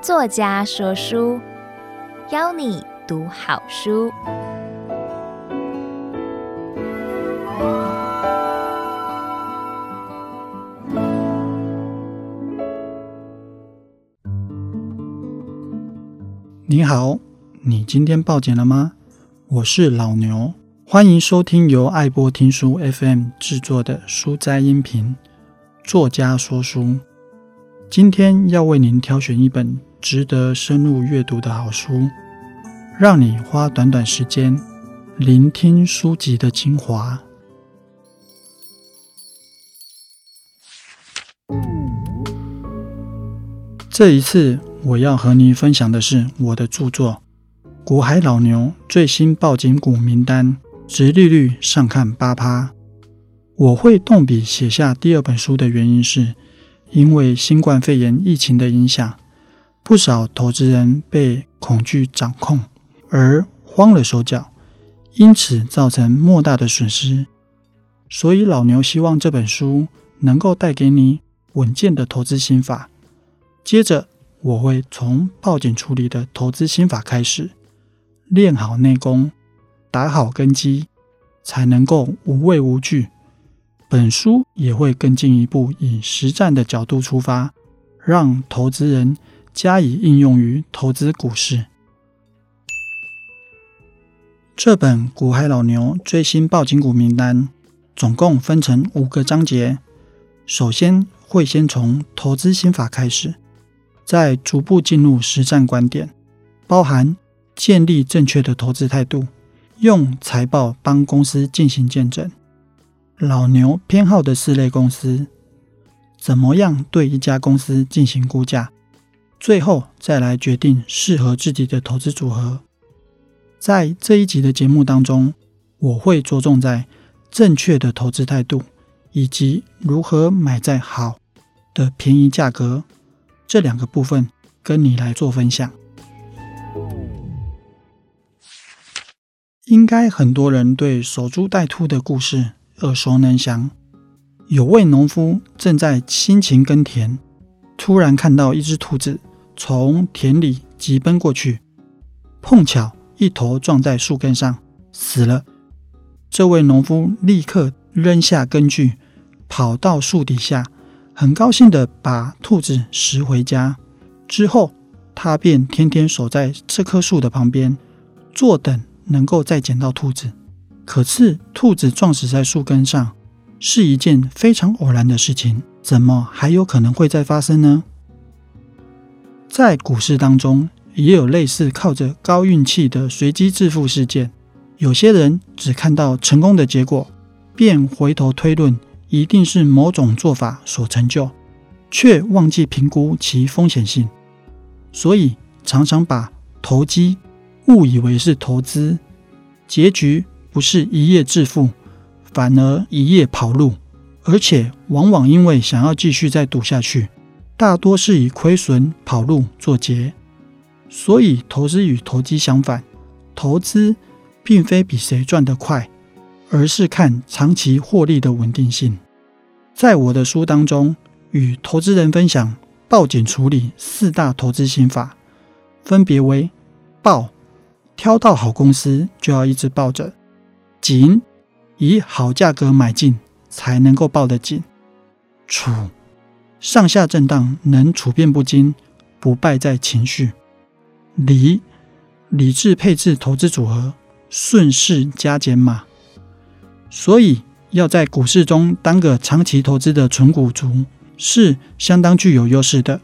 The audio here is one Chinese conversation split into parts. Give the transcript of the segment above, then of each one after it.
作家说书，邀你读好书。你好，你今天报警了吗？我是老牛，欢迎收听由爱播听书 FM 制作的书斋音频。作家说书，今天要为您挑选一本值得深入阅读的好书，让你花短短时间聆听书籍的精华。这一次我要和您分享的是我的著作《股海老牛最新报警股名单》，殖利率上看八趴。我会动笔写下第二本书的原因是，因为新冠肺炎疫情的影响。不少投资人被恐惧掌控而慌了手脚，因此造成莫大的损失。所以老牛希望这本书能够带给你稳健的投资心法。接着我会从报警处理的投资心法开始，练好内功，打好根基，才能够无畏无惧。本书也会更进一步以实战的角度出发，让投资人。加以应用于投资股市。这本《股海老牛最新报警股名单》总共分成五个章节。首先会先从投资心法开始，再逐步进入实战观点，包含建立正确的投资态度，用财报帮公司进行见证，老牛偏好的四类公司，怎么样对一家公司进行估价。最后再来决定适合自己的投资组合。在这一集的节目当中，我会着重在正确的投资态度，以及如何买在好的便宜价格这两个部分，跟你来做分享。应该很多人对守株待兔的故事耳熟能详。有位农夫正在辛勤耕田。突然看到一只兔子从田里疾奔过去，碰巧一头撞在树根上死了。这位农夫立刻扔下耕具，跑到树底下，很高兴地把兔子拾回家。之后，他便天天守在这棵树的旁边，坐等能够再捡到兔子。可是，兔子撞死在树根上是一件非常偶然的事情。怎么还有可能会再发生呢？在股市当中，也有类似靠着高运气的随机致富事件。有些人只看到成功的结果，便回头推论一定是某种做法所成就，却忘记评估其风险性，所以常常把投机误以为是投资，结局不是一夜致富，反而一夜跑路。而且往往因为想要继续再赌下去，大多是以亏损跑路作结。所以投资与投机相反，投资并非比谁赚得快，而是看长期获利的稳定性。在我的书当中，与投资人分享报警处理四大投资心法，分别为：报，挑到好公司就要一直抱着；紧，以好价格买进。才能够抱得紧，处，上下震荡能处变不惊，不败在情绪；理，理智配置投资组合，顺势加减码。所以要在股市中当个长期投资的存股族，是相当具有优势的。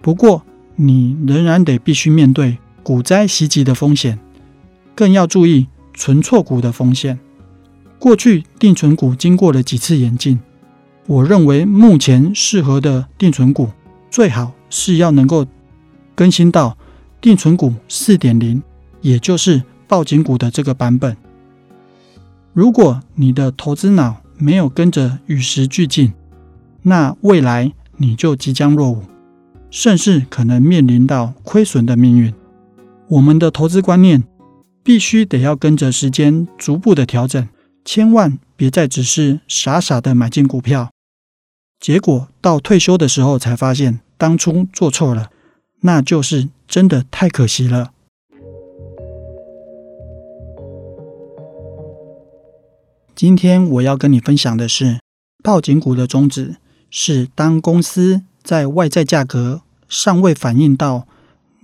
不过，你仍然得必须面对股灾袭击的风险，更要注意存错股的风险。过去定存股经过了几次演进，我认为目前适合的定存股最好是要能够更新到定存股四点零，也就是报警股的这个版本。如果你的投资脑没有跟着与时俱进，那未来你就即将落伍，甚至可能面临到亏损的命运。我们的投资观念必须得要跟着时间逐步的调整。千万别再只是傻傻的买进股票，结果到退休的时候才发现当初做错了，那就是真的太可惜了。今天我要跟你分享的是，抱紧股的宗旨是，当公司在外在价格尚未反映到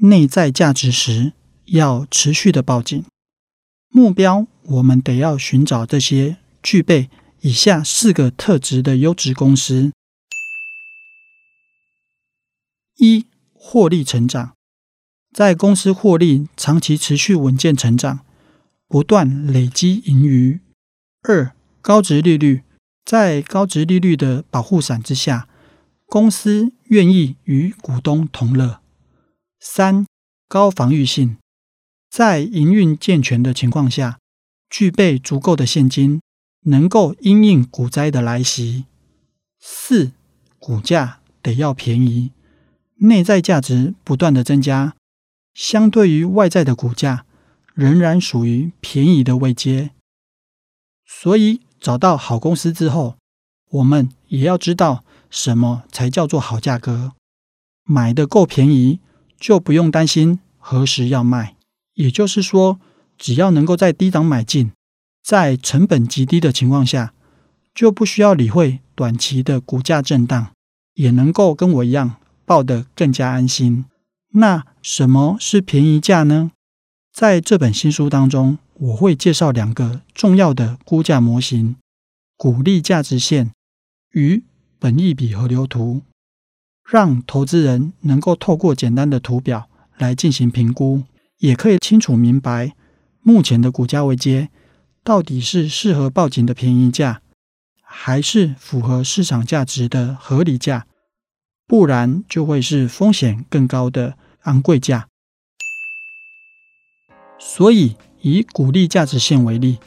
内在价值时，要持续的报警。目标，我们得要寻找这些具备以下四个特质的优质公司：一、获利成长，在公司获利长期持续稳健成长，不断累积盈余；二、高值利率，在高值利率的保护伞之下，公司愿意与股东同乐；三、高防御性。在营运健全的情况下，具备足够的现金，能够因应股灾的来袭。四、股价得要便宜，内在价值不断的增加，相对于外在的股价，仍然属于便宜的位阶。所以，找到好公司之后，我们也要知道什么才叫做好价格，买得够便宜，就不用担心何时要卖。也就是说，只要能够在低档买进，在成本极低的情况下，就不需要理会短期的股价震荡，也能够跟我一样抱得更加安心。那什么是便宜价呢？在这本新书当中，我会介绍两个重要的估价模型：股利价值线与本益比河流图，让投资人能够透过简单的图表来进行评估。也可以清楚明白，目前的股价位阶到底是适合报警的便宜价，还是符合市场价值的合理价？不然就会是风险更高的昂贵价。所以，以股利价值线为例，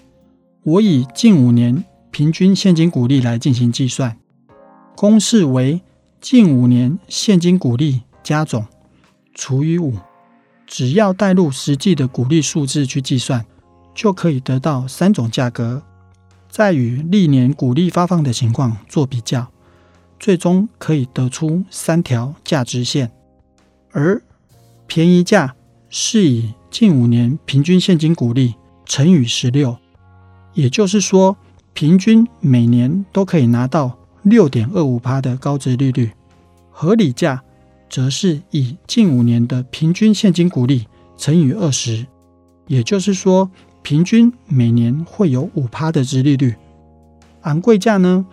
我以近五年平均现金股利来进行计算，公式为近五年现金股利加总除以五。只要带入实际的股利数字去计算，就可以得到三种价格，再与历年股利发放的情况做比较，最终可以得出三条价值线。而便宜价是以近五年平均现金股利乘以十六，也就是说，平均每年都可以拿到六点二五趴的高值利率。合理价。则是以近五年的平均现金股利乘以二十，也就是说，平均每年会有五趴的殖利率。昂贵价呢，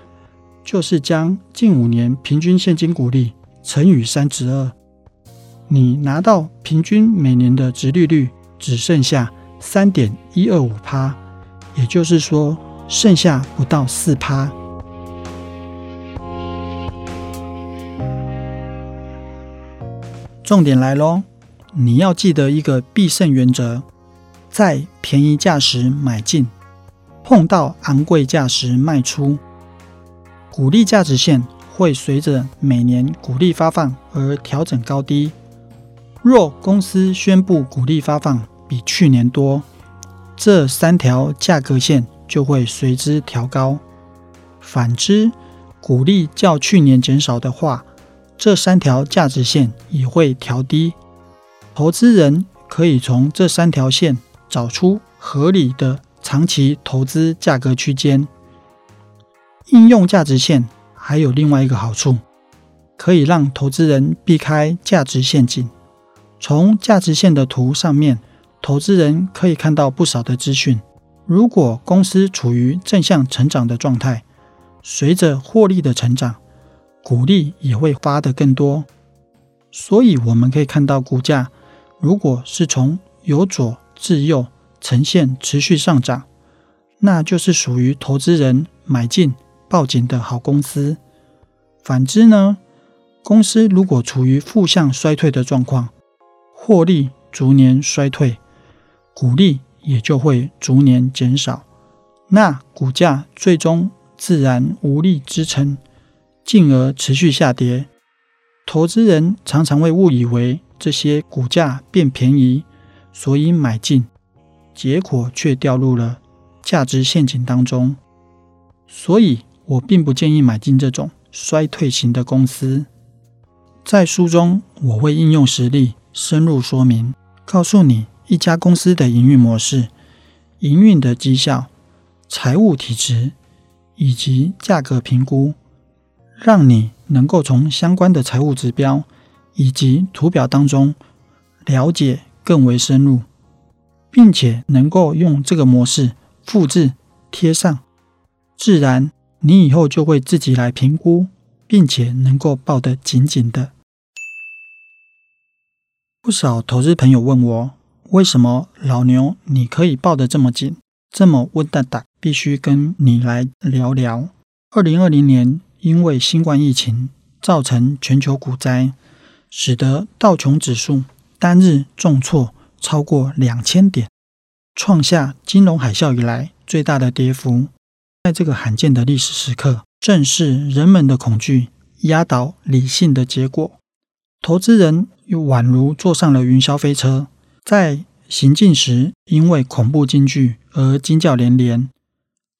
就是将近五年平均现金股利乘以三十二，你拿到平均每年的殖利率只剩下三点一二五趴，也就是说，剩下不到四趴。重点来喽！你要记得一个必胜原则：在便宜价时买进，碰到昂贵价时卖出。股利价值线会随着每年股利发放而调整高低。若公司宣布股利发放比去年多，这三条价格线就会随之调高；反之，股利较去年减少的话，这三条价值线也会调低，投资人可以从这三条线找出合理的长期投资价格区间。应用价值线还有另外一个好处，可以让投资人避开价值陷阱。从价值线的图上面，投资人可以看到不少的资讯。如果公司处于正向成长的状态，随着获利的成长，股利也会发得更多，所以我们可以看到，股价如果是从由左至右呈现持续上涨，那就是属于投资人买进抱紧的好公司。反之呢，公司如果处于负向衰退的状况，获利逐年衰退，股利也就会逐年减少，那股价最终自然无力支撑。进而持续下跌，投资人常常会误以为这些股价变便宜，所以买进，结果却掉入了价值陷阱当中。所以我并不建议买进这种衰退型的公司。在书中，我会应用实例深入说明，告诉你一家公司的营运模式、营运的绩效、财务体质以及价格评估，让你能够从相关的财务指标以及图表当中了解更为深入，并且能够用这个模式复制贴上，自然你以后就会自己来评估，并且能够抱得紧紧的。不少投资朋友问我，为什么老牛你可以抱得这么紧，这么稳哒哒？必须跟你来聊聊。二零二零年因为新冠疫情造成全球股灾，使得道琼指数单日重挫超过两千点，创下金融海啸以来最大的跌幅。在这个罕见的历史时刻，正是人们的恐惧压倒理性的结果。投资人又宛如坐上了云霄飞车，在行进时因为恐怖惊惧而惊叫连连；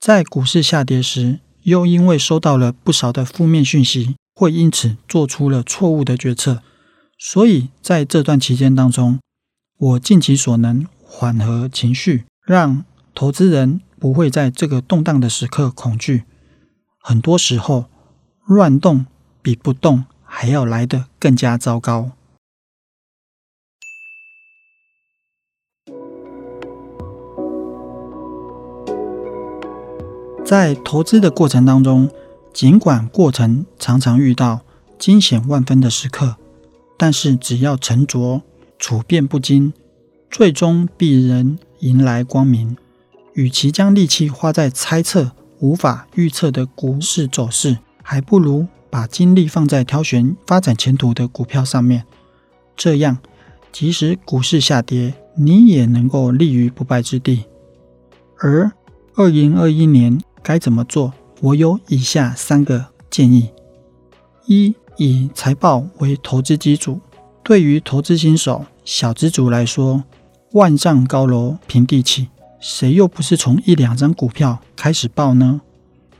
在股市下跌时，又因为收到了不少的负面讯息，会因此做出了错误的决策。所以在这段期间当中，我尽其所能缓和情绪，让投资人不会在这个动荡的时刻恐惧。很多时候，乱动比不动还要来得更加糟糕。在投资的过程当中，尽管过程常常遇到惊险万分的时刻，但是只要沉着、处变不惊，最终必能迎来光明。与其将力气花在猜测无法预测的股市走势，还不如。把精力放在挑选发展前途的股票上面，这样即使股市下跌，你也能够立于不败之地。而二零二一年该怎么做？我有以下三个建议：一、以财报为投资基础。对于投资新手、小资族来说，万丈高楼平地起，谁又不是从一两张股票开始报呢？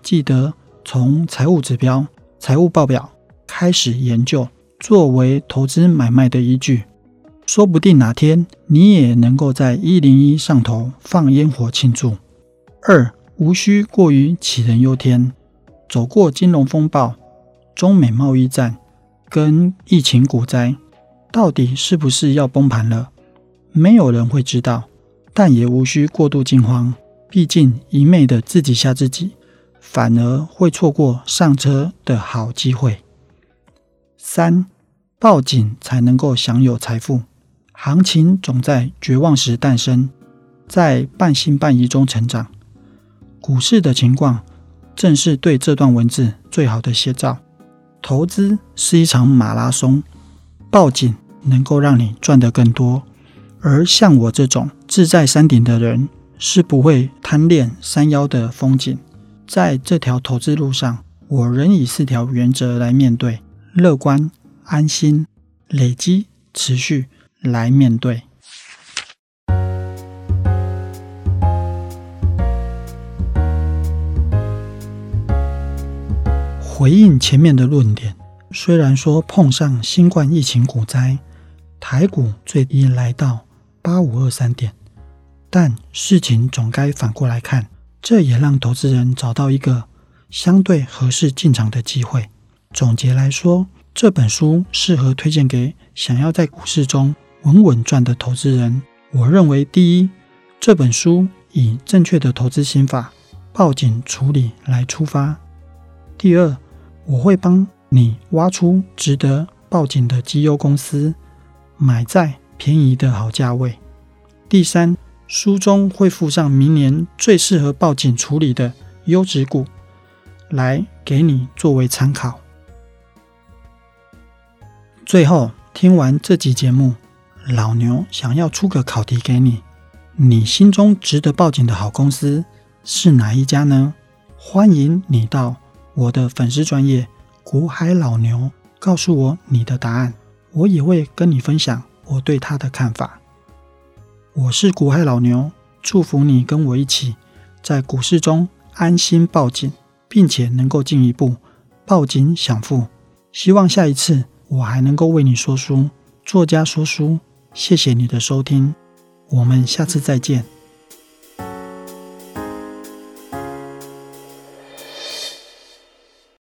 记得从财务指标。财务报表开始研究，作为投资买卖的依据，说不定哪天你也能够在一零一上头放烟火庆祝。二，无需过于杞人忧天。走过金融风暴、中美贸易战跟疫情股灾，到底是不是要崩盘了？没有人会知道，但也无需过度惊慌。毕竟一味的自己吓自己。反而会错过上车的好机会。三，抱紧才能够享有财富。行情总在绝望时诞生，在半信半疑中成长。股市的情况正是对这段文字最好的写照。投资是一场马拉松，抱紧能够让你赚得更多。而像我这种志在山顶的人，是不会贪恋山腰的风景。在这条投资路上，我仍以四条原则来面对：乐观、安心、累积、持续来面对。回应前面的论点，虽然说碰上新冠疫情股灾，台股最低来到八五二三点，但事情总该反过来看。这也让投资人找到一个相对合适进场的机会。总结来说，这本书适合推荐给想要在股市中稳稳赚的投资人。我认为，第一，这本书以正确的投资心法、报警处理来出发；第二，我会帮你挖出值得报警的绩优公司，买在便宜的好价位；第三，书中会附上明年最适合报警处理的优质股，来给你作为参考。最后，听完这集节目，老牛想要出个考题给你：你心中值得报警的好公司是哪一家呢？欢迎你到我的粉丝专业股海老牛，告诉我你的答案，我也会跟你分享我对他的看法。我是股海老牛，祝福你跟我一起在股市中安心抱紧，并且能够进一步抱紧享富。希望下一次我还能够为你说书。作家说书，谢谢你的收听，我们下次再见。